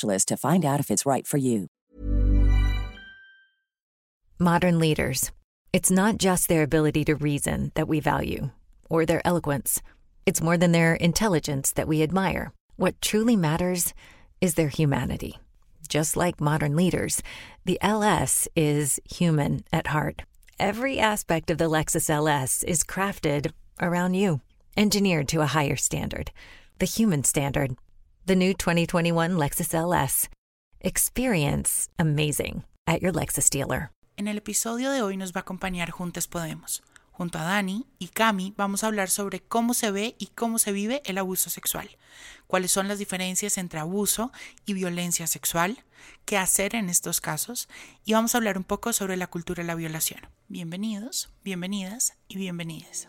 to find out if it's right for you. Modern leaders. It's not just their ability to reason that we value, or their eloquence. It's more than their intelligence that we admire. What truly matters is their humanity. Just like modern leaders, the LS is human at heart. Every aspect of the Lexus LS is crafted around you, engineered to a higher standard, the human standard. The new 2021 Lexus LS. Experience amazing at your Lexus dealer. En el episodio de hoy nos va a acompañar Juntes Podemos. Junto a Dani y Cami vamos a hablar sobre cómo se ve y cómo se vive el abuso sexual, cuáles son las diferencias entre abuso y violencia sexual, qué hacer en estos casos y vamos a hablar un poco sobre la cultura de la violación. Bienvenidos, bienvenidas y bienvenidas.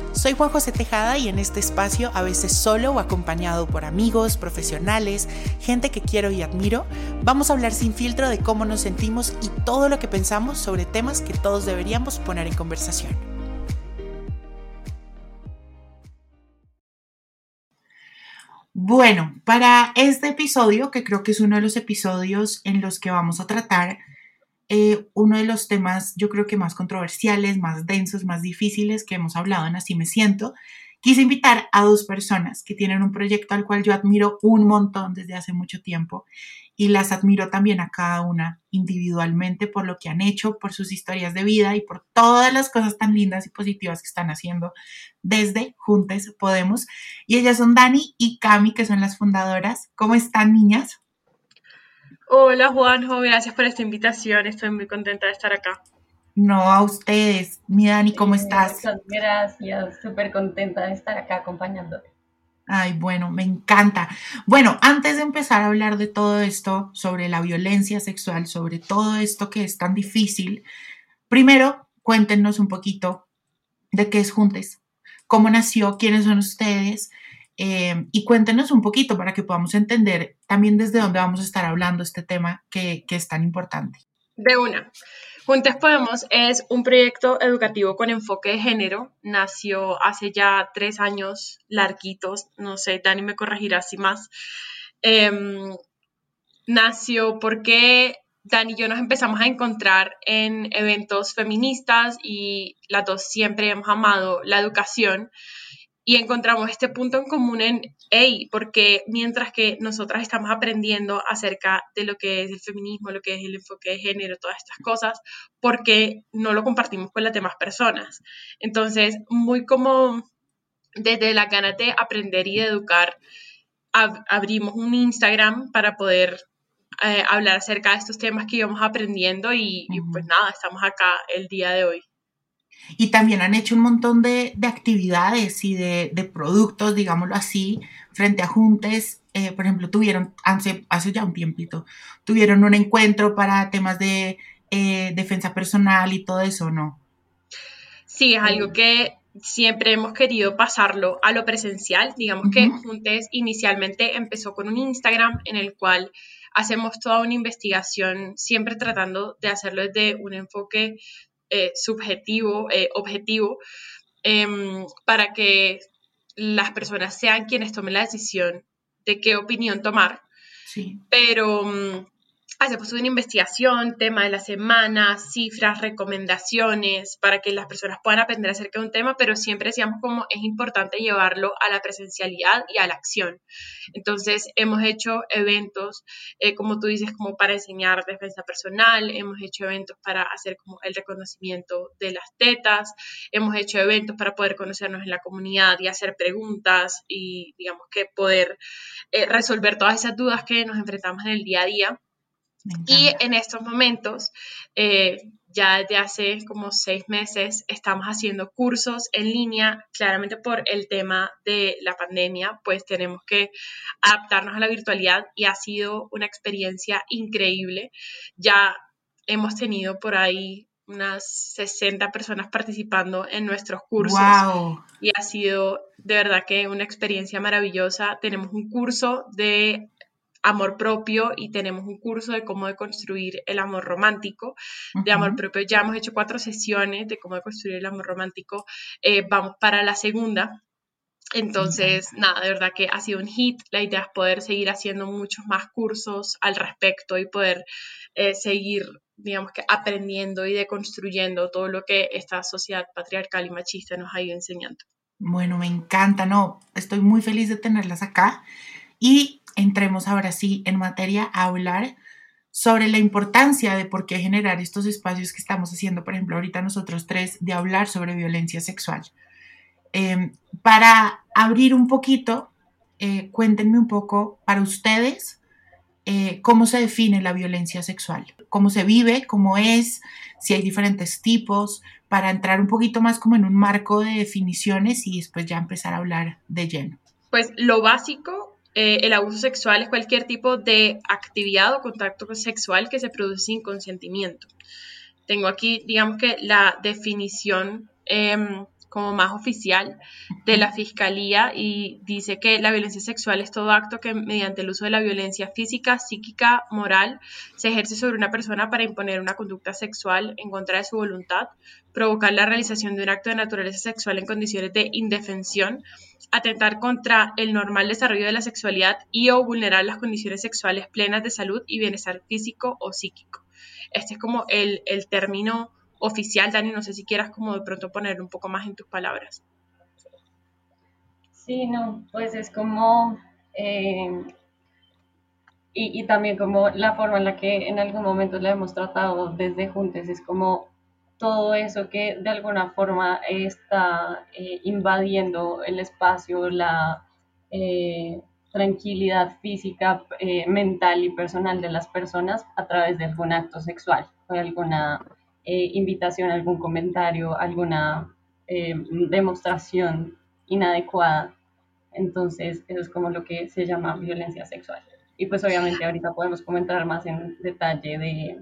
Soy Juan José Tejada y en este espacio, a veces solo o acompañado por amigos, profesionales, gente que quiero y admiro, vamos a hablar sin filtro de cómo nos sentimos y todo lo que pensamos sobre temas que todos deberíamos poner en conversación. Bueno, para este episodio, que creo que es uno de los episodios en los que vamos a tratar eh, uno de los temas yo creo que más controversiales, más densos, más difíciles que hemos hablado en Así me siento. Quise invitar a dos personas que tienen un proyecto al cual yo admiro un montón desde hace mucho tiempo y las admiro también a cada una individualmente por lo que han hecho, por sus historias de vida y por todas las cosas tan lindas y positivas que están haciendo desde Juntes Podemos. Y ellas son Dani y Cami, que son las fundadoras. ¿Cómo están, niñas? Hola Juanjo, gracias por esta invitación, estoy muy contenta de estar acá. No, a ustedes. Mi Dani, ¿cómo estás? Gracias, súper contenta de estar acá acompañándote. Ay, bueno, me encanta. Bueno, antes de empezar a hablar de todo esto, sobre la violencia sexual, sobre todo esto que es tan difícil, primero cuéntenos un poquito de qué es Juntes, cómo nació, quiénes son ustedes eh, y cuéntenos un poquito para que podamos entender también desde dónde vamos a estar hablando este tema que, es tan importante. De una. Juntes Podemos es un proyecto educativo con enfoque de género. Nació hace ya tres años, larguitos, no sé, Dani me corregirá si más. Em, nació porque Dani y yo nos empezamos a encontrar en eventos feministas y las dos siempre hemos amado la educación y encontramos este punto en común en, hey, porque mientras que nosotras estamos aprendiendo acerca de lo que es el feminismo, lo que es el enfoque de género, todas estas cosas, porque no lo compartimos con las demás personas. Entonces, muy como desde la ganas de aprender y de educar, abrimos un Instagram para poder eh, hablar acerca de estos temas que íbamos aprendiendo y pues nada, estamos acá el día de hoy. Y también han hecho un montón de, actividades y de, productos, digámoslo así, frente a Juntes. Eh, por ejemplo, tuvieron, hace, hace ya un tiempito, tuvieron un encuentro para temas de eh, defensa personal y todo eso, ¿no? Sí, es algo que siempre hemos querido pasarlo a lo presencial. Digamos que Juntes inicialmente empezó con un Instagram en el cual hacemos toda una investigación, siempre tratando de hacerlo desde un enfoque eh, subjetivo, eh, objetivo, em, para que las personas sean quienes tomen la decisión de qué opinión tomar. Sí. Pero mm, hacemos una investigación, tema de la semana, cifras, recomendaciones, para que las personas puedan aprender acerca de un tema, pero siempre decíamos como es importante llevarlo a la presencialidad y a la acción. Entonces, hemos hecho eventos, eh, como tú dices, como para enseñar defensa personal, hemos hecho eventos para hacer como el reconocimiento de las tetas, hemos hecho eventos para poder conocernos en la comunidad y hacer preguntas y, digamos, que poder eh, resolver todas esas dudas que nos enfrentamos en el día a día. Y en estos momentos, eh, ya desde hace como seis meses, estamos haciendo cursos en línea, claramente por el tema de la pandemia, pues tenemos que adaptarnos a la virtualidad y ha sido una experiencia increíble. Ya hemos tenido por ahí unas 60 personas participando en nuestros cursos y ha sido de verdad que una experiencia maravillosa. Tenemos un curso de amor propio y tenemos un curso de cómo construir el amor romántico. De amor propio ya hemos hecho cuatro sesiones de cómo construir el amor romántico. Eh, vamos para la segunda. Entonces, nada, de verdad que ha sido un hit. La idea es poder seguir haciendo muchos más cursos al respecto y poder eh, seguir, digamos que, aprendiendo y deconstruyendo todo lo que esta sociedad patriarcal y machista nos ha ido enseñando. Bueno, me encanta, no, estoy muy feliz de tenerlas acá. Y entremos ahora sí en materia a hablar sobre la importancia de por qué generar estos espacios que estamos haciendo, por ejemplo, ahorita nosotros tres, de hablar sobre violencia sexual. Em, para abrir un poquito, eh, cuéntenme un poco para ustedes eh, cómo se define la violencia sexual, cómo se vive, cómo es, si hay diferentes tipos, para entrar un poquito más como en un marco de definiciones y después ya empezar a hablar de lleno. Pues lo básico eh, el abuso sexual es cualquier tipo de actividad o contacto sexual que se produce sin consentimiento. Tengo aquí, digamos que la definición em, como más oficial de la Fiscalía y dice que la violencia sexual es todo acto que mediante el uso de la violencia física, psíquica, moral, se ejerce sobre una persona para imponer una conducta sexual en contra de su voluntad, provocar la realización de un acto de naturaleza sexual en condiciones de indefensión, atentar contra el normal desarrollo de la sexualidad y o vulnerar las condiciones sexuales plenas de salud y bienestar físico o psíquico. Este es como el, el término oficial, Dani, no sé si quieras como de pronto poner un poco más en tus palabras. Sí, no, pues es como, eh, y, también como la forma en la que en algún momento la hemos tratado desde Juntes, es como todo eso que de alguna forma está eh, invadiendo el espacio, la eh, tranquilidad física, mental y personal de las personas a través de algún acto sexual o alguna eh, invitación, algún comentario, alguna eh, demostración inadecuada. Entonces, eso es como lo que se llama violencia sexual. Y pues obviamente ahorita podemos comentar más en detalle de,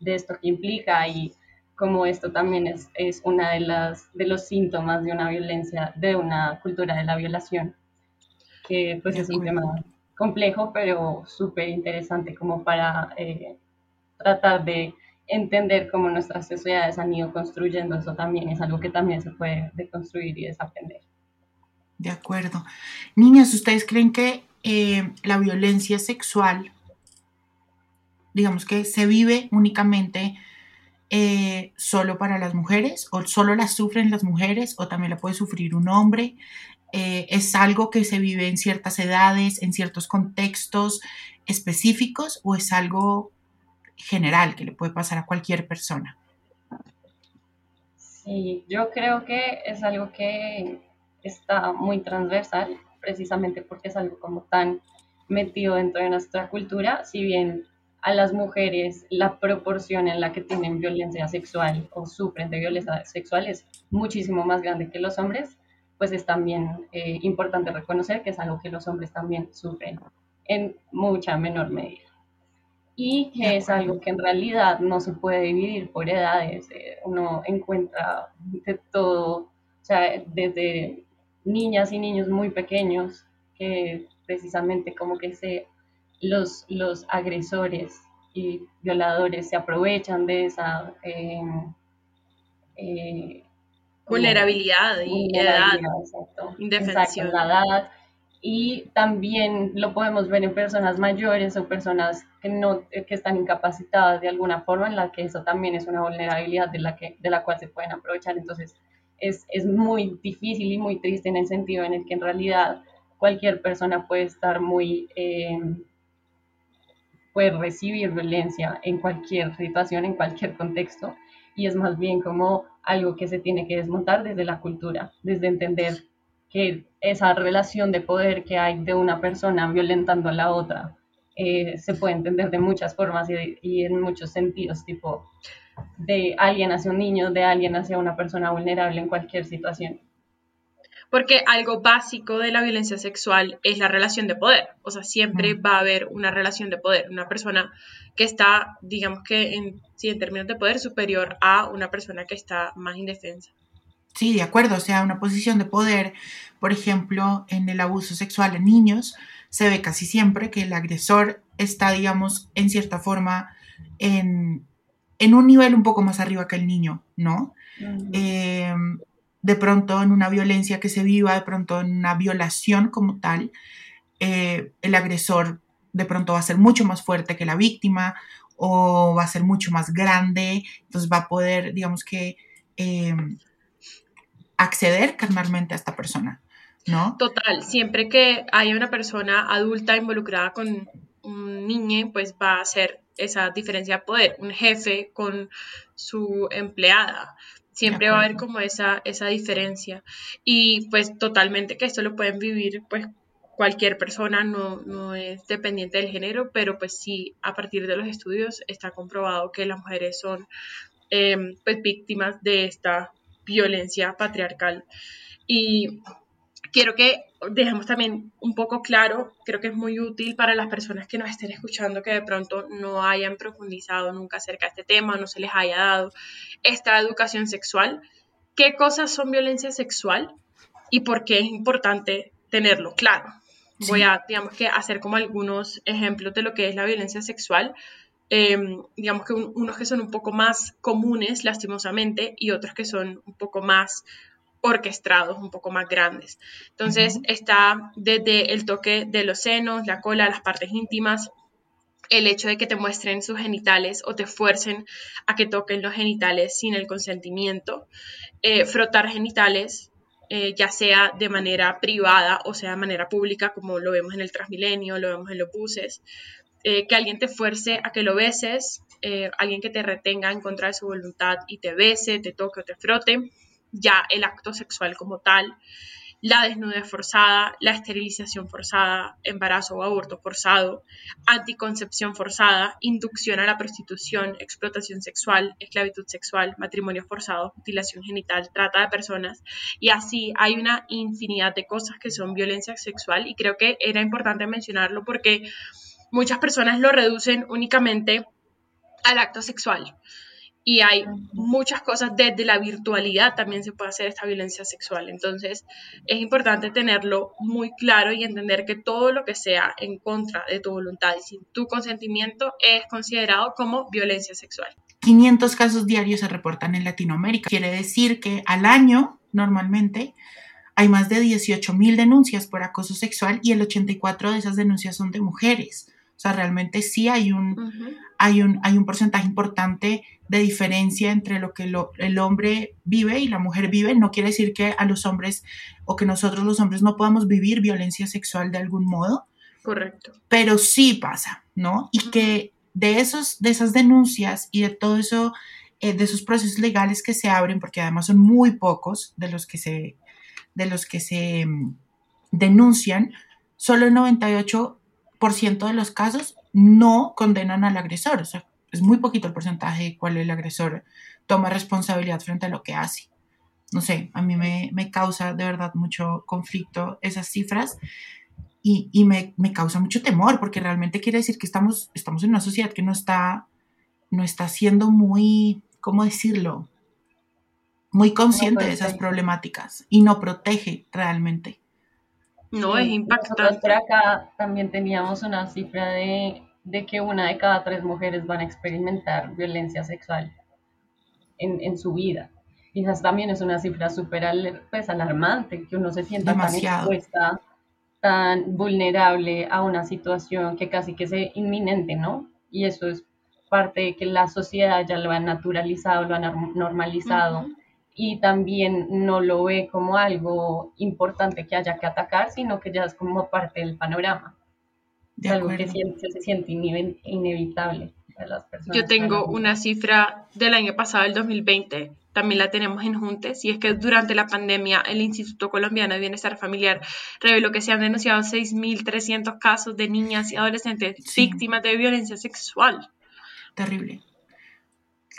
de esto que implica y cómo esto también es, es una de, las, de los síntomas de una violencia, de una cultura de la violación, que pues es un tema complejo, pero súper interesante como para eh, tratar de entender cómo nuestras sociedades han ido construyendo eso también es algo que también se puede deconstruir y desaprender. De acuerdo. Niñas, ¿ustedes creen que eh, la violencia sexual, digamos que se vive únicamente eh, solo para las mujeres o solo la sufren las mujeres o también la puede sufrir un hombre? Eh, ¿Es algo que se vive en ciertas edades, en ciertos contextos específicos o es algo general que le puede pasar a cualquier persona. Sí, yo creo que es algo que está muy transversal, precisamente porque es algo como tan metido dentro de nuestra cultura, si bien a las mujeres la proporción en la que tienen violencia sexual o sufren de violencia sexual es muchísimo más grande que los hombres, pues es también eh, importante reconocer que es algo que los hombres también sufren en mucha menor medida y que es algo que en realidad no se puede dividir por edades. Eh, uno encuentra de todo, o sea, desde niñas y niños muy pequeños que precisamente como que se, los, los agresores y violadores se aprovechan de esa, em, eh, vulnerabilidad y edad, indefensión. la edad. Y también lo podemos ver en personas mayores o personas que, no, que están incapacitadas de alguna forma, en la que eso también es una vulnerabilidad de la, que, de la cual se pueden aprovechar. Entonces, es, es muy difícil y muy triste en el sentido en el que en realidad cualquier persona puede estar muy, eh, puede recibir violencia en cualquier situación, en cualquier contexto, y es más bien como algo que se tiene que desmontar desde la cultura, desde entender que esa relación de poder que hay de una persona violentando a la otra eh, se puede entender de muchas formas y, y, en muchos sentidos, tipo de alguien hacia un niño, de alguien hacia una persona vulnerable en cualquier situación. Porque algo básico de la violencia sexual es la relación de poder, o sea, siempre va a haber una relación de poder, una persona que está, digamos que en, sí, en términos de poder superior a una persona que está más indefensa. Sí, de acuerdo, o sea, una posición de poder, por ejemplo, en el abuso sexual en niños, se ve casi siempre que el agresor está, digamos, en cierta forma en, un nivel un poco más arriba que el niño, ¿no? de pronto en una violencia que se viva, de pronto en una violación como tal, eh, el agresor de pronto va a ser mucho más fuerte que la víctima o va a ser mucho más grande, entonces va a poder, digamos que, eh, acceder carnalmente a esta persona, ¿no? Total, siempre que haya una persona adulta involucrada con un niño, pues va a ser esa diferencia de poder, un jefe con su empleada, Siempre va a haber como esa, esa diferencia. Y pues totalmente que esto lo pueden vivir pues cualquier persona, no, no es dependiente del género, pero pues sí, a partir de los estudios está comprobado que las mujeres son em, pues víctimas de esta violencia patriarcal. Y quiero que dejemos también un poco claro, creo que es muy útil para las personas que nos estén escuchando que de pronto no hayan profundizado nunca acerca de este tema, no se les haya dado esta educación sexual, qué cosas son violencia sexual y por qué es importante tenerlo claro. Voy a, digamos que, hacer como algunos ejemplos de lo que es la violencia sexual. Em, digamos que unos que son un poco más comunes, lastimosamente, y otros que son un poco más orquestados, un poco más grandes. Entonces está desde el toque de los senos, la cola, las partes íntimas, el hecho de que te muestren sus genitales o te fuercen a que toquen los genitales sin el consentimiento, eh, frotar genitales, eh, ya sea de manera privada o sea de manera pública, como lo vemos en el Transmilenio, lo vemos en los buses, eh, que alguien te fuerce a que lo beses, alguien que te retenga en contra de su voluntad y te bese, te toque o te frote, ya el acto sexual como tal, la desnudez forzada, la esterilización forzada, embarazo o aborto forzado, anticoncepción forzada, inducción a la prostitución, explotación sexual, esclavitud sexual, matrimonio forzado, mutilación genital, trata de personas y así hay una infinidad de cosas que son violencia sexual y creo que era importante mencionarlo porque muchas personas lo reducen únicamente al acto sexual y hay muchas cosas desde la virtualidad también se puede hacer esta violencia sexual. Entonces es importante tenerlo muy claro y entender que todo lo que sea en contra de tu voluntad y sin tu consentimiento es considerado como violencia sexual. 500 casos diarios se reportan en Latinoamérica. Quiere decir que al año normalmente hay más de 18 mil denuncias por acoso sexual y el 84 de esas denuncias son de mujeres. O sea, realmente sí hay un, hay un, hay un porcentaje importante de diferencia entre lo que el hombre vive y la mujer vive. No quiere decir que a los hombres o que nosotros los hombres no podamos vivir violencia sexual de algún modo. Correcto. Pero sí pasa, ¿no? Y que de, esos, de esas denuncias y de todo eso, eh, de esos procesos legales que se abren, porque además son muy pocos de los que se, de los que se mm, denuncian, solo el 98 ciento de los casos no condenan al agresor. O sea, es muy poquito el porcentaje de cuál el agresor toma responsabilidad frente a lo que hace. No sé, a mí me, causa de verdad mucho conflicto esas cifras y, me, causa mucho temor porque realmente quiere decir que estamos, estamos en una sociedad que no está, no está siendo muy, ¿cómo decirlo? Muy consciente de esas problemáticas y no protege realmente. No, es impactante. por acá también teníamos una cifra de, que una de cada tres mujeres van a experimentar violencia sexual en, su vida. Y esa también es una cifra súper pues, alarmante, que uno se sienta tan expuesta, tan vulnerable a una situación que casi que es inminente, ¿no? Y eso es parte de que la sociedad ya lo ha naturalizado, lo ha normalizado. Y también no lo ve como algo importante que haya que atacar, sino que ya es como parte del panorama. es algo que se siente inevitable. Yo tengo una cifra del año pasado, el 2020, también la tenemos en Juntes, y es que durante la pandemia el Instituto Colombiano de Bienestar Familiar reveló que se han denunciado 6.300 casos de niñas y adolescentes víctimas de violencia sexual. Terrible.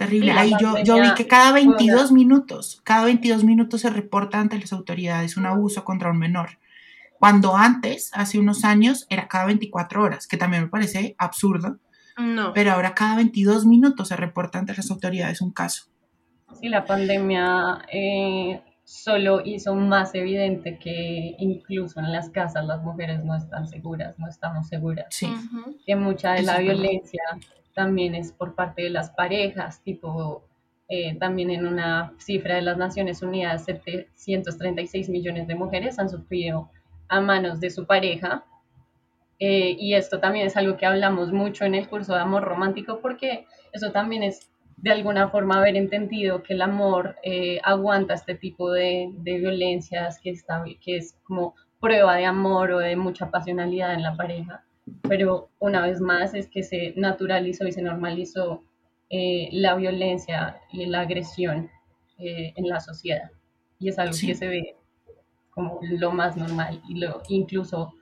Terrible. Ahí yo, yo vi que cada 22 minutos, cada 22 minutos se reporta ante las autoridades un abuso contra un menor. Cuando antes, hace unos años, era cada 24 horas, que también me parece absurdo no. Pero ahora cada 22 minutos se reporta ante las autoridades un caso. Sí, la pandemia eh, solo hizo más evidente que incluso en las casas las mujeres no están seguras, no estamos seguras. Sí. Que mucha de la violencia también es por parte de las parejas, tipo, eh, también en una cifra de las Naciones Unidas, 736 millones de mujeres han sufrido a manos de su pareja eh, y esto también es algo que hablamos mucho en el curso de amor romántico porque eso también es de alguna forma haber entendido que el amor eh, aguanta este tipo de, de violencias, que, está, que es como prueba de amor o de mucha pasionalidad en la pareja. Pero una vez más es que se naturalizó y se normalizó eh, la violencia y la agresión en la sociedad. Y es algo que se ve como lo más normal y lo incluso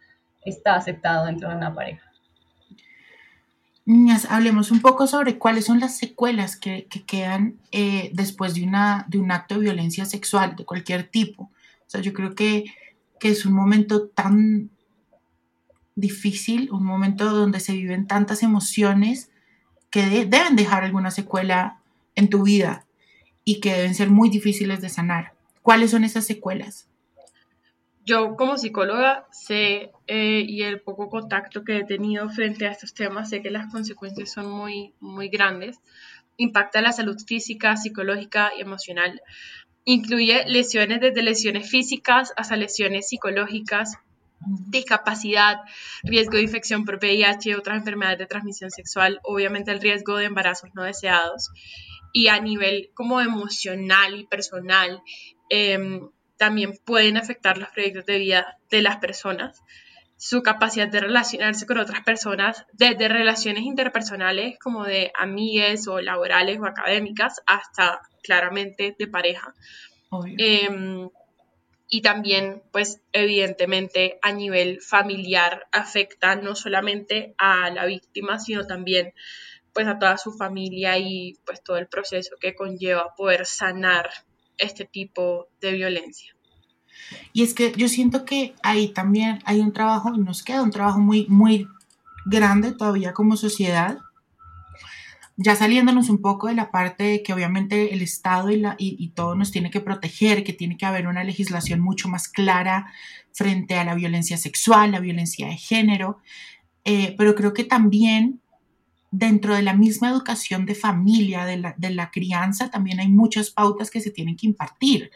está aceptado dentro de una pareja. Niñas, hablemos un poco sobre cuáles son las secuelas que, quedan eh, después de, una, de un acto de violencia sexual de cualquier tipo. O sea, yo creo que, es un momento tan difícil, un momento donde se viven tantas emociones que deben dejar alguna secuela en tu vida y que deben ser muy difíciles de sanar. ¿Cuáles son esas secuelas? yo como psicóloga sé eh, y el poco contacto que he tenido frente a estos temas, sé que las consecuencias son muy, muy grandes. Impacta la salud física, psicológica y emocional. Incluye lesiones desde lesiones físicas hasta lesiones psicológicas, discapacidad, riesgo de infección por VIH y otras enfermedades de transmisión sexual, obviamente el riesgo de embarazos no deseados. Y a nivel como emocional y personal, eh, también pueden afectar los proyectos de vida de las personas, su capacidad de relacionarse con otras personas, desde relaciones interpersonales como de amigues o laborales o académicas hasta claramente de pareja. Em, y también, pues evidentemente a nivel familiar afecta no solamente a la víctima, sino también pues a toda su familia y pues todo el proceso que conlleva poder sanar este tipo de violencia. Y es que yo siento que ahí también hay un trabajo, nos queda un trabajo muy, muy grande todavía como sociedad, ya saliéndonos un poco de la parte de que obviamente el Estado y, la, y, todo nos tiene que proteger, que tiene que haber una legislación mucho más clara frente a la violencia sexual, la violencia de género, eh, pero creo que también dentro de la misma educación de familia, de la, de la crianza, también hay muchas pautas que se tienen que impartir.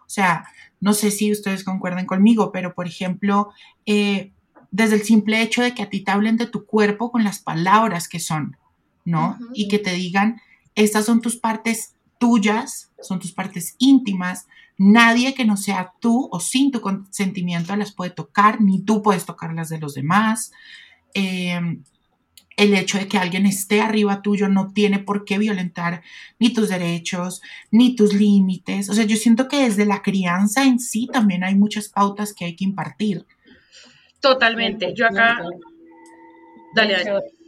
O sea, no sé si ustedes concuerdan conmigo, pero por ejemplo, eh, desde el simple hecho de que a ti te hablen de tu cuerpo con las palabras que son, ¿no? Y que te digan, estas son tus partes tuyas, son tus partes íntimas, nadie que no sea tú o sin tu consentimiento las puede tocar, ni tú puedes tocar las de los demás. Eh, el hecho de que alguien esté arriba tuyo no tiene por qué violentar ni tus derechos, ni tus límites. O sea, yo siento que desde la crianza en sí también hay muchas pautas que hay que impartir. Totalmente. Yo acá... Dale, dale.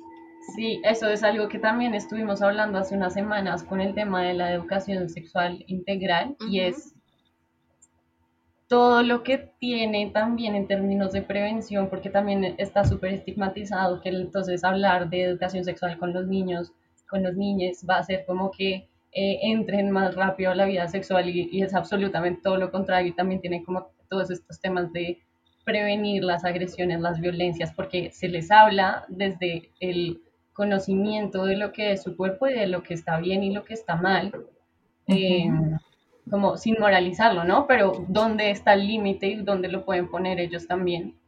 Sí, eso es algo que también estuvimos hablando hace unas semanas con el tema de la educación sexual integral y es todo lo que tiene también en términos de prevención, porque también está súper estigmatizado que entonces hablar de educación sexual con los niños, con los niños, va a ser como que eh, entren más rápido a la vida sexual y, es absolutamente todo lo contrario y también tiene como todos estos temas de prevenir las agresiones, las violencias, porque se les habla desde el conocimiento de lo que es su cuerpo y de lo que está bien y lo que está mal como sin moralizarlo, ¿no? Pero dónde está el límite y dónde lo pueden poner ellos también.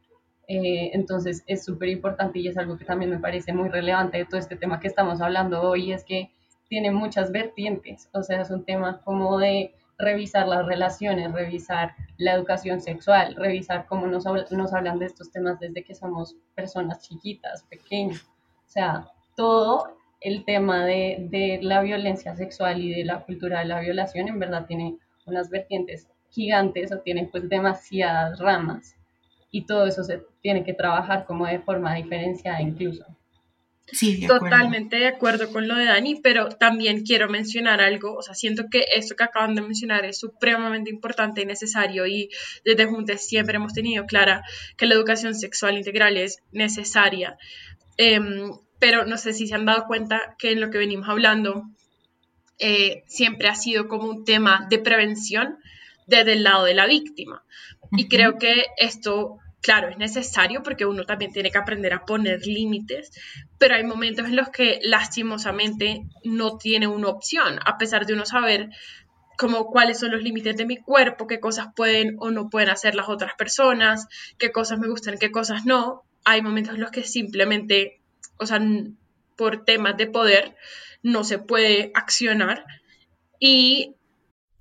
Eh, entonces es súper importante y es algo que también me parece muy relevante de todo este tema que estamos hablando hoy, es que tiene muchas vertientes, o sea, es un tema como de revisar las relaciones, revisar la educación sexual, revisar cómo nos, nos hablan de estos temas desde que somos personas chiquitas, pequeñas, o sea, todo el tema de, de la violencia sexual y de la cultura de la violación en verdad tiene unas vertientes gigantes o tiene pues demasiadas ramas y todo eso se tiene que trabajar como de forma diferenciada incluso. Sí, Totalmente de acuerdo con lo de Dani, pero también quiero mencionar algo, o sea, siento que esto que acaban de mencionar es supremamente importante y necesario y desde Juntes siempre hemos tenido clara que la educación sexual integral es necesaria, em, pero no sé si se han dado cuenta que en lo que venimos hablando eh, siempre ha sido como un tema de prevención desde el lado de la víctima. Y creo que esto claro, es necesario porque uno también tiene que aprender a poner límites, pero hay momentos en los que lastimosamente no tiene una opción, a pesar de uno saber como cuáles son los límites de mi cuerpo, qué cosas pueden o no pueden hacer las otras personas, qué cosas me gustan, qué cosas no. Hay momentos en los que simplemente, o sea, por temas de poder, no se puede accionar. Y...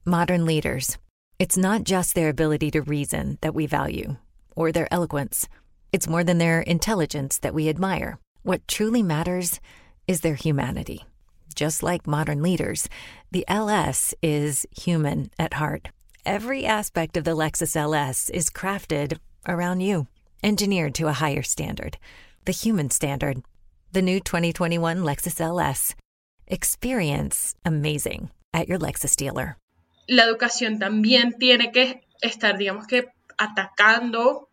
Modern leaders. It's not just their ability to reason that we value. or their eloquence. It's more than their intelligence that we admire. What truly matters is their humanity. Just like modern leaders, the LS is human at heart. Every aspect of the Lexus LS is crafted around you, engineered to a higher standard, the human standard. The new 2021 Lexus LS. Experience amazing at your Lexus dealer. La educación también tiene que estar, digamos que, atacando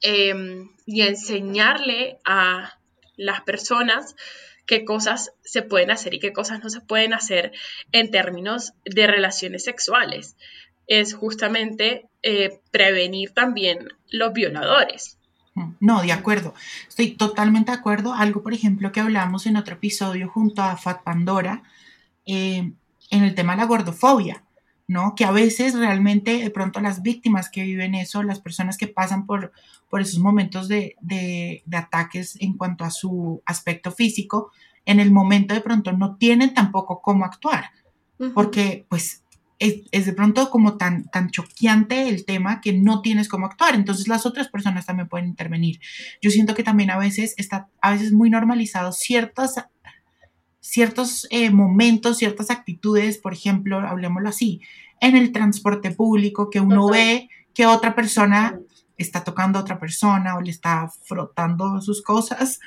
eh, y enseñarle a las personas qué cosas se pueden hacer y qué cosas no se pueden hacer en términos de relaciones sexuales. Es justamente eh, prevenir también los violadores. No, de acuerdo. Estoy totalmente de acuerdo. Algo, por ejemplo, que hablamos en otro episodio junto a Fat Pandora eh, en el tema de la gordofobia. ¿no? Que a veces realmente de pronto las víctimas que viven eso, las personas que pasan por, por esos momentos de, ataques en cuanto a su aspecto físico, en el momento de pronto no tienen tampoco cómo actuar, porque pues es, de pronto como tan, tan choqueante el tema que no tienes cómo actuar, entonces las otras personas también pueden intervenir. Yo siento que también a veces está a veces muy normalizado ciertas ciertos eh, momentos, ciertas actitudes, por ejemplo, hablemoslo así, en el transporte público, que uno ve que otra persona está tocando a otra persona o le está frotando sus cosas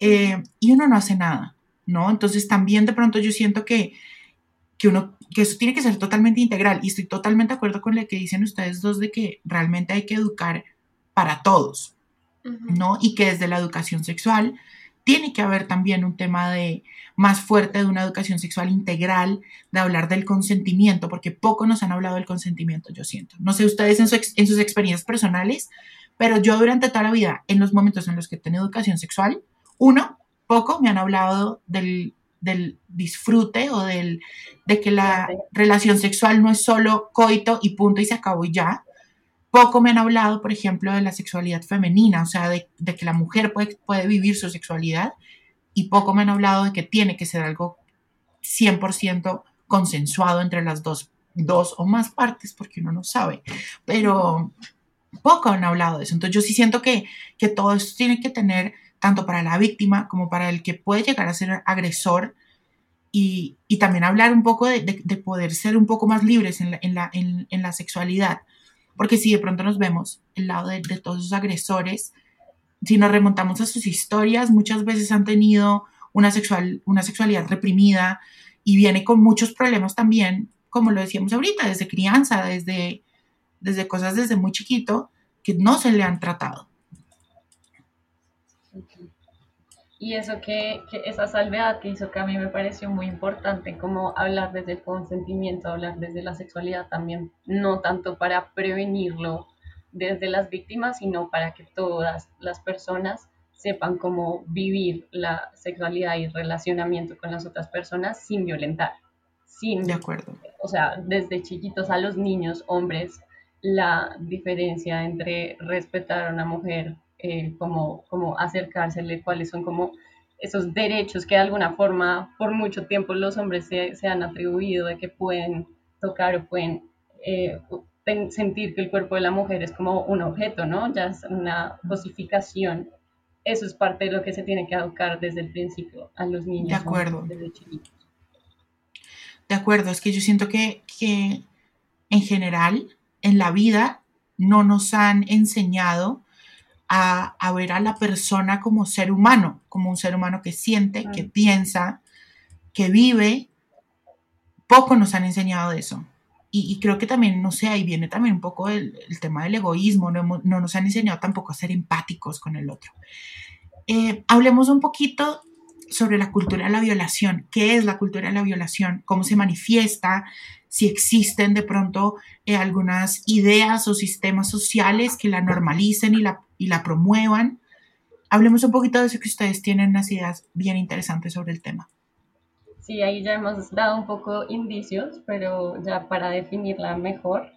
eh, y uno no hace nada, ¿no? Entonces también de pronto yo siento que, que uno, que eso tiene que ser totalmente integral y estoy totalmente de acuerdo con lo que dicen ustedes dos de que realmente hay que educar para todos, ¿no? Y que desde la educación sexual tiene que haber también un tema de más fuerte de una educación sexual integral, de hablar del consentimiento, porque poco nos han hablado del consentimiento, yo siento. No sé ustedes en, sus experiencias personales, pero yo durante toda la vida, en los momentos en los que he tenido educación sexual, uno, poco me han hablado del, del disfrute o del, de que la relación sexual no es solo coito y punto y se acabó y ya, poco me han hablado, por ejemplo, de la sexualidad femenina, o sea, de, que la mujer puede, puede, vivir su sexualidad, y poco me han hablado de que tiene que ser algo 100% consensuado entre las dos, dos o más partes, porque uno no sabe, pero poco han hablado de eso. Entonces yo sí siento que, que todo esto tiene que tener, tanto para la víctima como para el que puede llegar a ser agresor, y, y también hablar un poco de, de, poder ser un poco más libres en la, en la, en la sexualidad porque si de pronto nos vemos el lado de, todos esos agresores, si nos remontamos a sus historias, muchas veces han tenido una, sexual, una sexualidad reprimida y viene con muchos problemas también, como lo decíamos ahorita, desde crianza, desde, desde cosas desde muy chiquito que no se le han tratado. Y eso que, esa salvedad que hizo que a mí me pareció muy importante, como hablar desde el consentimiento, hablar desde la sexualidad también, no tanto para prevenirlo desde las víctimas, sino para que todas las personas sepan cómo vivir la sexualidad y relacionamiento con las otras personas sin violentar. sin, de acuerdo. O sea, desde chiquitos a los niños, hombres, la diferencia entre respetar a una mujer, eh, como, como acercársele, cuáles son como esos derechos que de alguna forma por mucho tiempo los hombres se, han atribuido de que pueden tocar o pueden eh, sentir que el cuerpo de la mujer es como un objeto, ¿no? Ya es una cosificación. Eso es parte de lo que se tiene que educar desde el principio a los niños. De acuerdo. Desde chiquitos. De acuerdo, es que yo siento que, que en general en la vida no nos han enseñado a, ver a la persona como ser humano, como un ser humano que siente, que piensa, que vive. Poco nos han enseñado de eso. Y, creo que también, no sé, ahí viene también un poco el, tema del egoísmo, no, nos han enseñado tampoco a ser empáticos con el otro. Eh, hablemos un poquito sobre la cultura de la violación. ¿Qué es la cultura de la violación? ¿Cómo se manifiesta? Si existen de pronto eh, algunas ideas o sistemas sociales que la normalicen y la, y la promuevan. Hablemos un poquito de eso que ustedes tienen unas ideas bien interesantes sobre el tema. Sí, ahí ya hemos dado un poco indicios, pero ya para definirla mejor,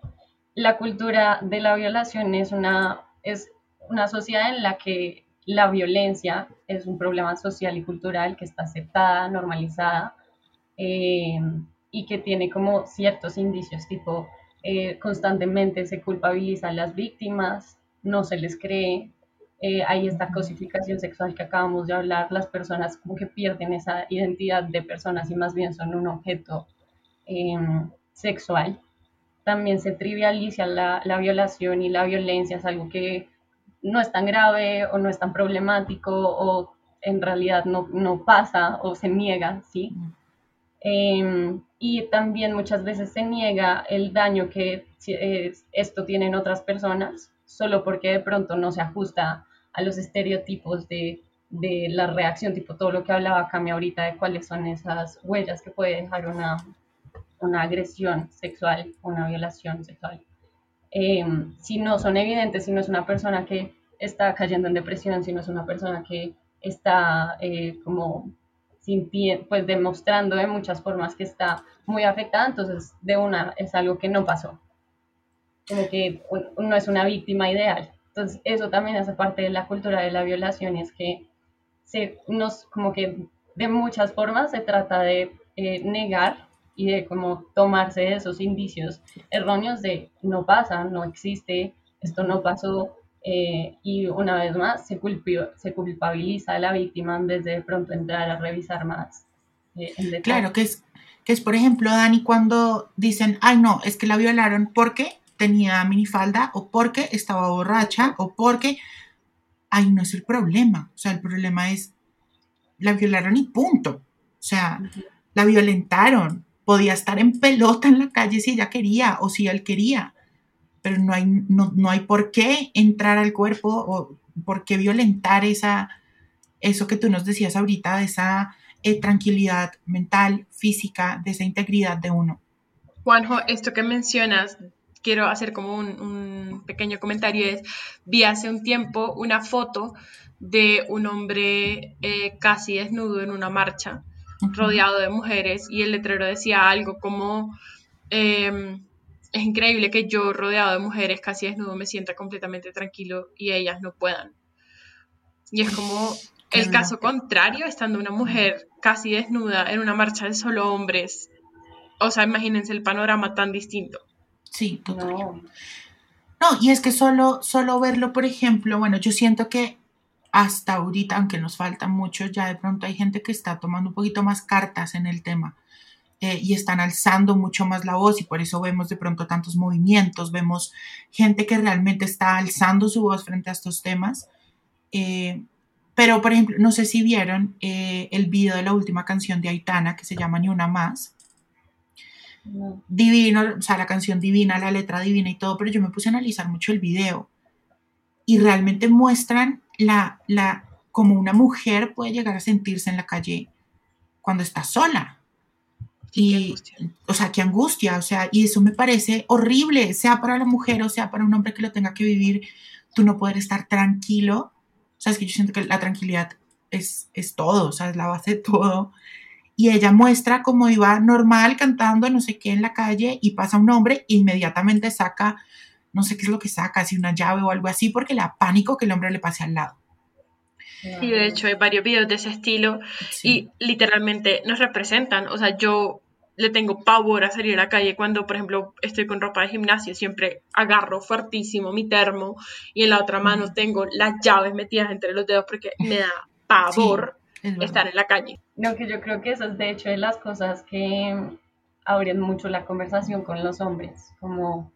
la cultura de la violación es una, es una sociedad en la que la violencia es un problema social y cultural que está aceptada, normalizada eh, y que tiene como ciertos indicios, tipo eh, constantemente se culpabiliza a las víctimas, no se les cree, eh, hay esta cosificación sexual que acabamos de hablar, las personas como que pierden esa identidad de personas y más bien son un objeto em, sexual. También se trivializa la, la violación y la violencia, es algo que no es tan grave o no es tan problemático o en realidad no, no pasa o se niega, ¿sí? Em, y también muchas veces se niega el daño que esto tiene en otras personas solo porque de pronto no se ajusta a los estereotipos de, de la reacción, tipo todo lo que hablaba Cami ahorita de cuáles son esas huellas que puede dejar una, una agresión sexual, una violación sexual. Em, si no son evidentes, si no es una persona que está cayendo en depresión, si no es una persona que está eh, como pues demostrando de muchas formas que está muy afectada, entonces de una es algo que no pasó. Como que no es una víctima ideal. Entonces eso también hace parte de la cultura de la violación es que se nos, como que de muchas formas se trata de eh, negar y de como tomarse esos indicios erróneos de no pasa, no existe, esto no pasó, eh, y una vez más se, se, culpabiliza a la víctima en vez de pronto entrar a revisar más. Eh, claro, que es, que es, por ejemplo, Dani, cuando dicen, ay, no, es que la violaron porque tenía minifalda o porque estaba borracha o porque, ay, no es el problema. O sea, el problema es, la violaron y punto. O sea, la violentaron podía estar en pelota en la calle si ella quería o si él quería, pero no hay, no, hay por qué entrar al cuerpo o por qué violentar esa, eso que tú nos decías ahorita, de esa eh, tranquilidad mental, física, de esa integridad de uno. Juanjo, esto que mencionas, quiero hacer como un, pequeño comentario, es, vi hace un tiempo una foto de un hombre eh, casi desnudo en una marcha rodeado de mujeres y el letrero decía algo como, em, es increíble que yo rodeado de mujeres casi desnudo me sienta completamente tranquilo y ellas no puedan. Y es como el caso contrario, estando una mujer casi desnuda en una marcha de solo hombres. O sea, imagínense el panorama tan distinto. Sí, total. No. no, y es que solo, solo verlo, por ejemplo, bueno, yo siento que hasta ahorita, aunque nos falta mucho, ya de pronto hay gente que está tomando un poquito más cartas en el tema eh, y están alzando mucho más la voz y por eso vemos de pronto tantos movimientos, vemos gente que realmente está alzando su voz frente a estos temas. Eh, pero, por ejemplo, no sé si vieron eh, el video de la última canción de Aitana que se llama Ni una más. Divino, o sea, la canción divina, la letra divina y todo, pero yo me puse a analizar mucho el video y realmente muestran la, la, como una mujer puede llegar a sentirse en la calle cuando está sola. Y, o sea, qué angustia, o sea, y eso me parece horrible, sea para la mujer o sea para un hombre que lo tenga que vivir, tú no poder estar tranquilo. O sea, es que yo siento que la tranquilidad es, es todo, o sea, es la base de todo. Y ella muestra cómo iba normal cantando no sé qué en la calle y pasa un hombre e inmediatamente saca, no sé qué es lo que saca, si una llave o algo así, porque le da pánico que el hombre le pase al lado. Y de hecho hay varios videos de ese estilo y literalmente nos representan. O sea, yo le tengo pavor a salir a la calle cuando, por ejemplo, estoy con ropa de gimnasio, siempre agarro fuertísimo mi termo y en la otra mano tengo las llaves metidas entre los dedos porque me da pavor estar en la calle. No, que yo creo que eso es de hecho de las cosas que abren mucho la conversación con los hombres, como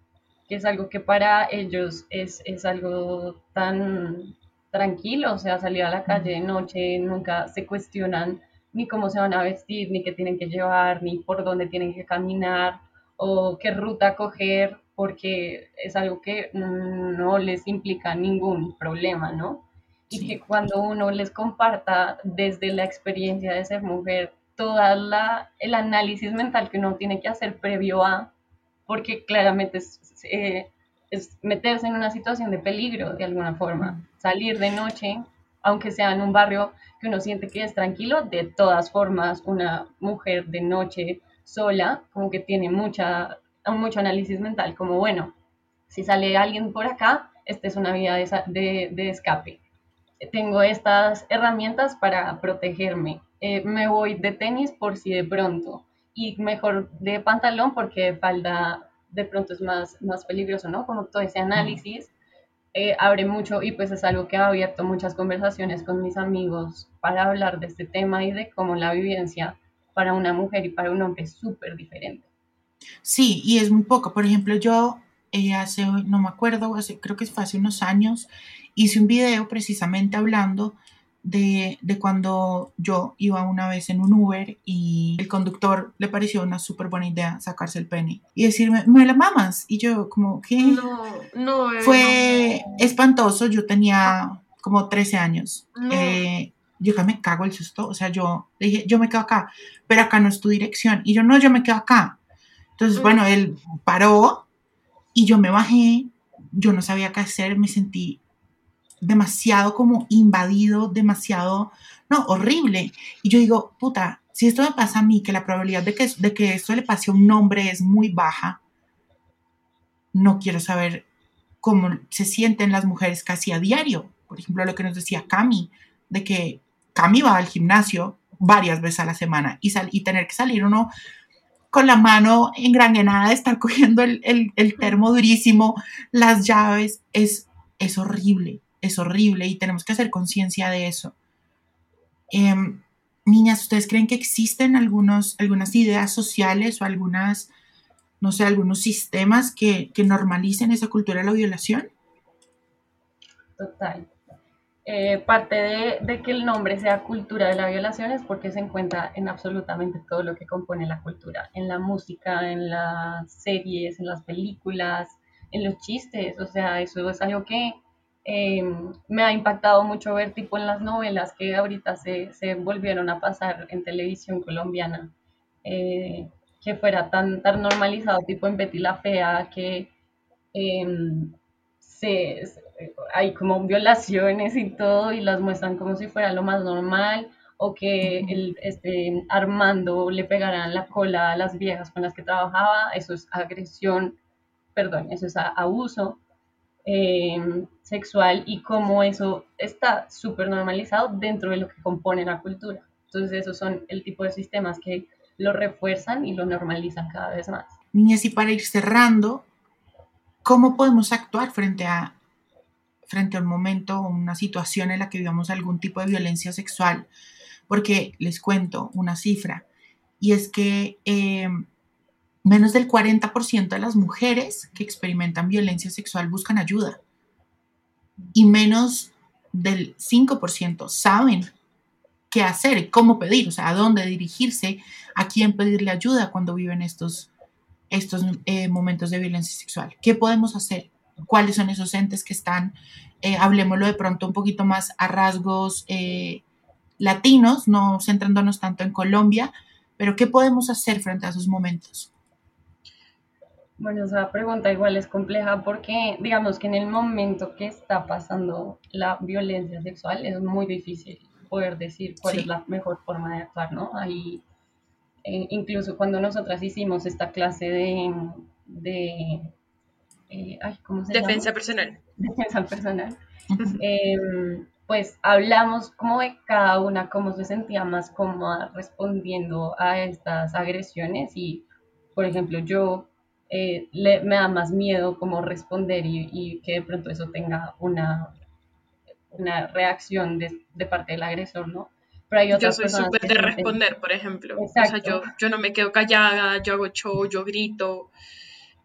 que es algo que para ellos es, es algo tan tranquilo, o sea, salir a la calle de noche, nunca se cuestionan ni cómo se van a vestir, ni qué tienen que llevar, ni por dónde tienen que caminar o qué ruta coger, porque es algo que no les implica ningún problema, ¿no? Y que cuando uno les comparta desde la experiencia de ser mujer toda la, el análisis mental que uno tiene que hacer previo a, porque claramente es, eh, es meterse en una situación de peligro de alguna forma, salir de noche, aunque sea en un barrio que uno siente que es tranquilo, de todas formas una mujer de noche sola como que tiene mucha, mucho análisis mental, como bueno, si sale alguien por acá, esta es una vía de, de, de escape tengo estas herramientas para protegerme. Eh, me voy de tenis por si de pronto y mejor de pantalón porque falda de pronto es más, más peligroso, ¿no? Como todo ese análisis eh, abre mucho y pues es algo que ha abierto muchas conversaciones con mis amigos para hablar de este tema y de cómo la vivencia para una mujer y para un hombre es súper diferente. Sí, y es muy poco. Por ejemplo, yo eh, hace, no me acuerdo, hace, creo que fue hace unos años, hice un video precisamente hablando de, cuando yo iba una vez en un Uber y el conductor le pareció una súper buena idea sacarse el pene y decirme, me la mamas. Y yo como, ¿qué? No, no. Fue espantoso, yo tenía como 13 años. Eh, yo me cago el susto, o sea, yo le dije, yo me quedo acá, pero acá no es tu dirección. Y yo, no, yo me quedo acá. Entonces, mm. bueno, él paró y yo me bajé, yo no sabía qué hacer, me sentí demasiado como invadido, demasiado, no, horrible. Y yo digo, puta, si esto me pasa a mí, que la probabilidad de que, de que esto le pase a un hombre es muy baja, no quiero saber cómo se sienten las mujeres casi a diario. Por ejemplo, lo que nos decía Cami, de que Cami va al gimnasio varias veces a la semana y, sal, y tener que salir uno con la mano engranguenada, estar cogiendo el, el, termo durísimo, las llaves, es, es horrible es horrible y tenemos que hacer conciencia de eso. Em, niñas, ¿ustedes creen que existen algunos, algunas ideas sociales o algunas, no sé, algunos sistemas que, normalicen esa cultura de la violación? Total. Eh, parte de, que el nombre sea cultura de la violación es porque se encuentra en absolutamente todo lo que compone la cultura, en la música, en las series, en las películas, en los chistes, o sea, eso es algo que Em, me ha impactado mucho ver tipo en las novelas que ahorita se, se volvieron a pasar en televisión colombiana, eh, que fuera tan, tan normalizado, tipo en Betty la Fea, que em, se, hay como violaciones y todo y las muestran como si fuera lo más normal o que el, este, Armando le pegaran la cola a las viejas con las que trabajaba, eso es agresión, perdón, eso es abuso. Em, sexual y cómo eso está súper normalizado dentro de lo que compone la cultura. Entonces esos son el tipo de sistemas que lo refuerzan y lo normalizan cada vez más. Niñas, y para ir cerrando, ¿cómo podemos actuar frente a, frente a un momento o una situación en la que vivamos algún tipo de violencia sexual? Porque les cuento una cifra, y es que em, menos del 40% de las mujeres que experimentan violencia sexual buscan ayuda y menos del 5% saben qué hacer, cómo pedir, o sea, a dónde dirigirse, a quién pedirle ayuda cuando viven estos, estos eh, momentos de violencia sexual. ¿Qué podemos hacer? ¿Cuáles son esos entes que están, eh, hablemoslo de pronto un poquito más a rasgos eh, latinos, no centrándonos tanto en Colombia, pero qué podemos hacer frente a esos momentos? Bueno, esa pregunta igual es compleja porque digamos que en el momento que está pasando la violencia sexual es muy difícil poder decir cuál es la mejor forma de actuar, ¿no? Hay eh, incluso cuando nosotras hicimos esta clase de, de eh, ¿cómo se defensa personal. Defensa personal. Em, pues hablamos como de cada una, cómo se sentía más cómoda respondiendo a estas agresiones y, por ejemplo, yo eh, me da más miedo como responder y, que de pronto eso tenga una, una reacción de, parte del agresor, ¿no? Pero hay otras yo soy súper de responder, por ejemplo. O sea, yo, yo no me quedo callada, yo hago show, yo grito,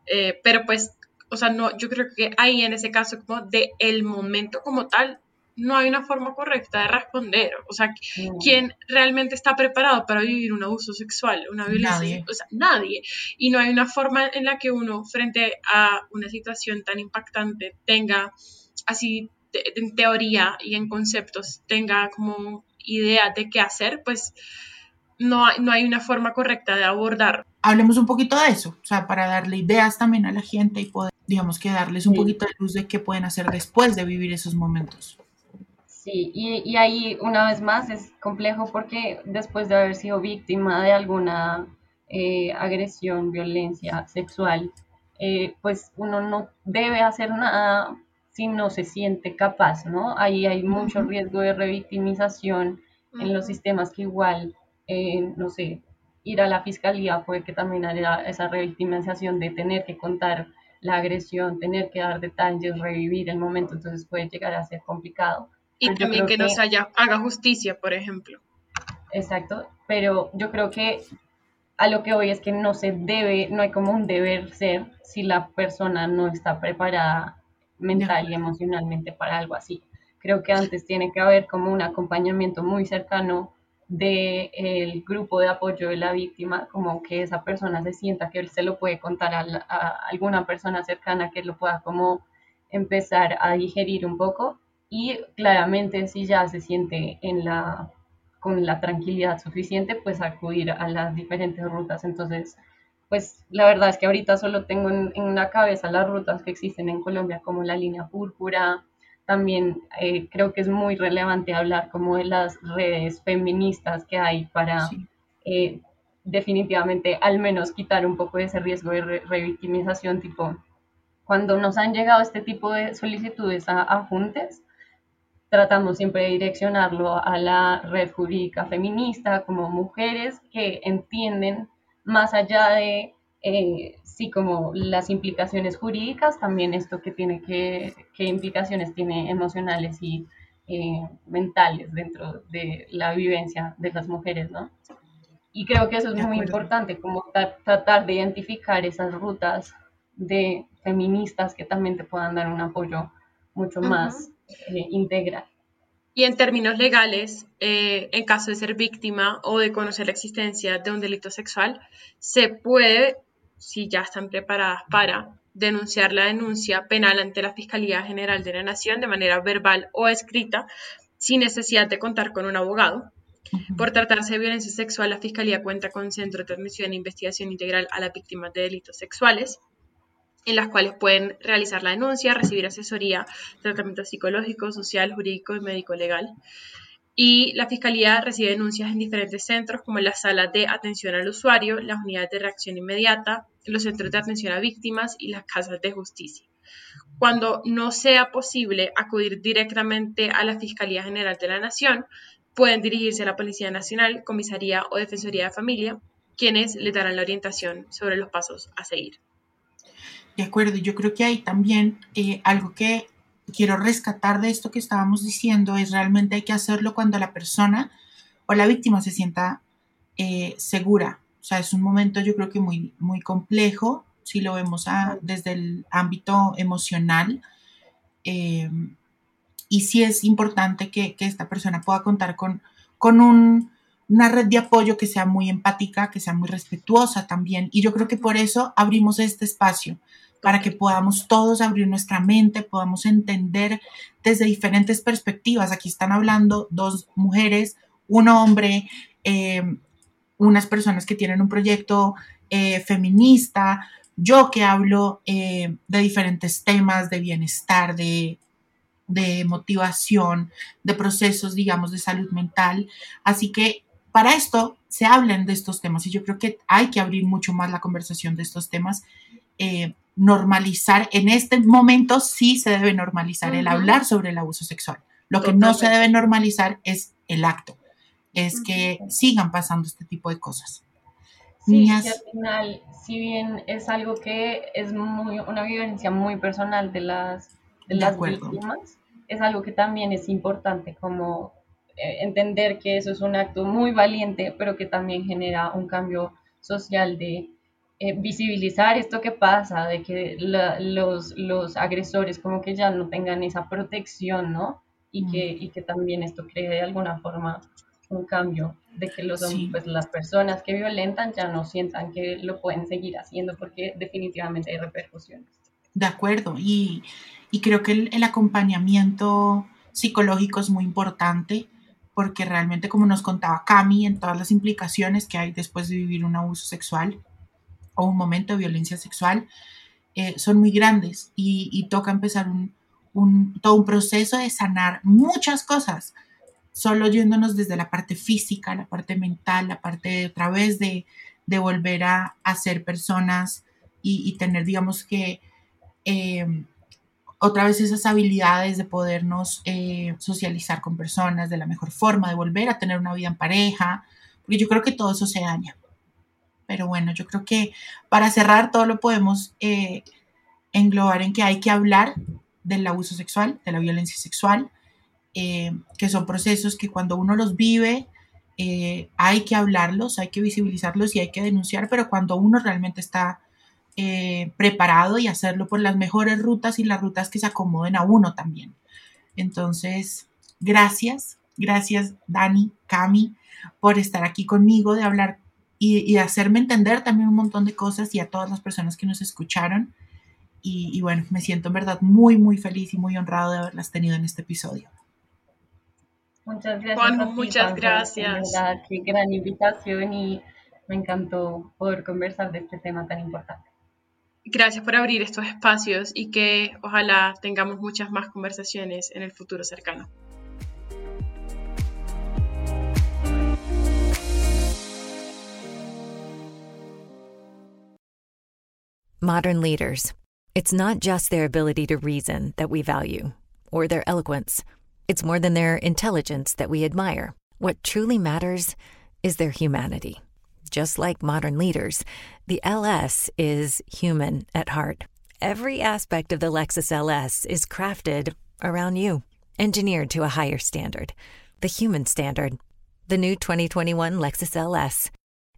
eh, pero pues, o sea, no, yo creo que ahí en ese caso como de el momento como tal, no hay una forma correcta de responder. O sea, ¿quién realmente está preparado para vivir un abuso sexual, una violencia? Nadie. O sea, nadie. Y no hay una forma en la que uno, frente a una situación tan impactante, tenga así en teoría y en conceptos, tenga como idea de qué hacer, pues no hay, no hay una forma correcta de abordar. Hablemos un poquito de eso, o sea, para darle ideas también a la gente y poder, digamos que darles un poquito de luz de qué pueden hacer después de vivir esos momentos. Sí, y, ahí una vez más es complejo porque después de haber sido víctima de alguna eh, agresión, violencia sexual, eh, pues uno no debe hacer nada si no se siente capaz, ¿no? Ahí hay mucho riesgo de revictimización en los sistemas que igual, eh, no sé, ir a la fiscalía puede que también haya esa revictimización de tener que contar la agresión, tener que dar detalles, revivir el momento, entonces puede llegar a ser complicado. Y también que, nos haya, haga justicia, por ejemplo. Exacto, pero yo creo que a lo que hoy es que no se debe, no hay como un deber ser si la persona no está preparada mental y emocionalmente para algo así. Creo que antes tiene que haber como un acompañamiento muy cercano del el grupo de apoyo de la víctima, como que esa persona se sienta que él se lo puede contar a, a alguna persona cercana que lo pueda como empezar a digerir un poco y claramente si ya se siente en la, con la tranquilidad suficiente, pues acudir a las diferentes rutas. Entonces, pues la verdad es que ahorita solo tengo en, en la cabeza las rutas que existen en Colombia, como la línea púrpura. También eh, creo que es muy relevante hablar como de las redes feministas que hay para eh, definitivamente al menos quitar un poco de ese riesgo de revictimización, tipo, cuando nos han llegado este tipo de solicitudes a, a juntes, tratamos siempre de direccionarlo a la red jurídica feminista como mujeres que entienden más allá de eh, sí como las implicaciones jurídicas, también esto que tiene que, qué implicaciones tiene emocionales y eh, mentales dentro de la vivencia de las mujeres, ¿no? Y creo que eso es muy importante, como tratar de identificar esas rutas de feministas que también te puedan dar un apoyo mucho más integral. Y en términos legales, eh, en caso de ser víctima o de conocer la existencia de un delito sexual, se puede, si ya están preparadas para, denunciar la denuncia penal ante la Fiscalía General de la Nación de manera verbal o escrita, sin necesidad de contar con un abogado. Por tratarse de violencia sexual, la Fiscalía cuenta con un centro de transmisión e investigación integral a las víctimas de delitos sexuales en las cuales pueden realizar la denuncia, recibir asesoría, tratamiento psicológico, social, jurídico y médico legal. Y la Fiscalía recibe denuncias en diferentes centros, como las salas de atención al usuario, las unidades de reacción inmediata, los centros de atención a víctimas y las casas de justicia. Cuando no sea posible acudir directamente a la Fiscalía General de la Nación, pueden dirigirse a la Policía Nacional, Comisaría o Defensoría de Familia, quienes le darán la orientación sobre los pasos a seguir. De acuerdo, yo creo que hay también eh, algo que quiero rescatar de esto que estábamos diciendo es realmente hay que hacerlo cuando la persona o la víctima se sienta eh, segura. O sea, es un momento yo creo que muy, muy complejo si lo vemos desde el ámbito emocional. Eh, y sí es importante que, esta persona pueda contar con, con una red de apoyo que sea muy empática, que sea muy respetuosa también. Y yo creo que por eso abrimos este espacio, para que podamos todos abrir nuestra mente, podamos entender desde diferentes perspectivas. Aquí están hablando dos mujeres, un hombre, eh, unas personas que tienen un proyecto eh, feminista, yo que hablo eh, de diferentes temas de bienestar, de, de motivación, de procesos, digamos, de salud mental. Así que para esto se hablen de estos temas y yo creo que hay que abrir mucho más la conversación de estos temas. Eh, normalizar, en este momento sí se debe normalizar el hablar sobre el abuso sexual. Lo que no se debe normalizar es el acto, es que sigan pasando este tipo de cosas. Sí, al final, si bien es algo que es muy, una vivencia muy personal de las, de las víctimas, es algo que también es importante como entender que eso es un acto muy valiente, pero que también genera un cambio social de eh, visibilizar esto que pasa, de que los, los agresores como que ya no tengan esa protección, ¿no? Y, que, y que también esto cree de alguna forma un cambio de que los, pues, las personas que violentan ya no sientan que lo pueden seguir haciendo porque definitivamente hay repercusiones. De acuerdo, y, y creo que el, el, acompañamiento psicológico es muy importante porque realmente como nos contaba Cami en todas las implicaciones que hay después de vivir un abuso sexual, o un momento de violencia sexual eh, son muy grandes y, toca empezar un, todo un proceso de sanar muchas cosas, solo yéndonos desde la parte física, la parte mental, la parte de otra vez de, volver a, ser personas y, tener, digamos que, em, otra vez esas habilidades de podernos eh, socializar con personas de la mejor forma, de volver a tener una vida en pareja, porque yo creo que todo eso se daña. Pero bueno, yo creo que para cerrar todo lo podemos eh, englobar en que hay que hablar del abuso sexual, de la violencia sexual, eh, que son procesos que cuando uno los vive, eh, hay que hablarlos, hay que visibilizarlos y hay que denunciar, pero cuando uno realmente está preparado y hacerlo por las mejores rutas y las rutas que se acomoden a uno también. Entonces, gracias, gracias Dani, Cami, por estar aquí conmigo, de hablar y, hacerme entender también un montón de cosas y a todas las personas que nos escucharon. Y, bueno, me siento en verdad muy, muy feliz y muy honrado de haberlas tenido en este episodio. Muchas gracias. muchas gracias. qué gran invitación y me encantó poder conversar de este tema tan importante. Gracias por abrir estos espacios y que ojalá tengamos muchas más conversaciones en el futuro cercano. Modern leaders. It's not just their ability to reason that we value, or their eloquence. It's more than their intelligence that we admire. What truly matters is their humanity. Just like modern leaders, the LS is human at heart. Every aspect of the Lexus LS is crafted around you, engineered to a higher standard, the human standard. The new 2021 Lexus LS.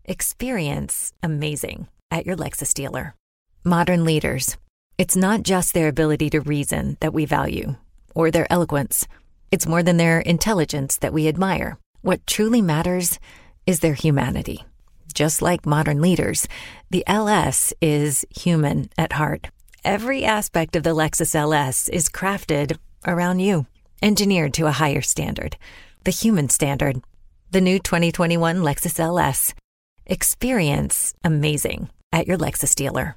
Experience amazing at your Lexus dealer. Modern leaders. It's not just their ability to reason that we value, or their eloquence. It's more than their intelligence that we admire. What truly matters is their humanity. Just like modern leaders, the LS is human at heart. Every aspect of the Lexus LS is crafted around you, engineered to a higher standard, the human standard. The new 2021 Lexus LS. Experience amazing at your Lexus dealer.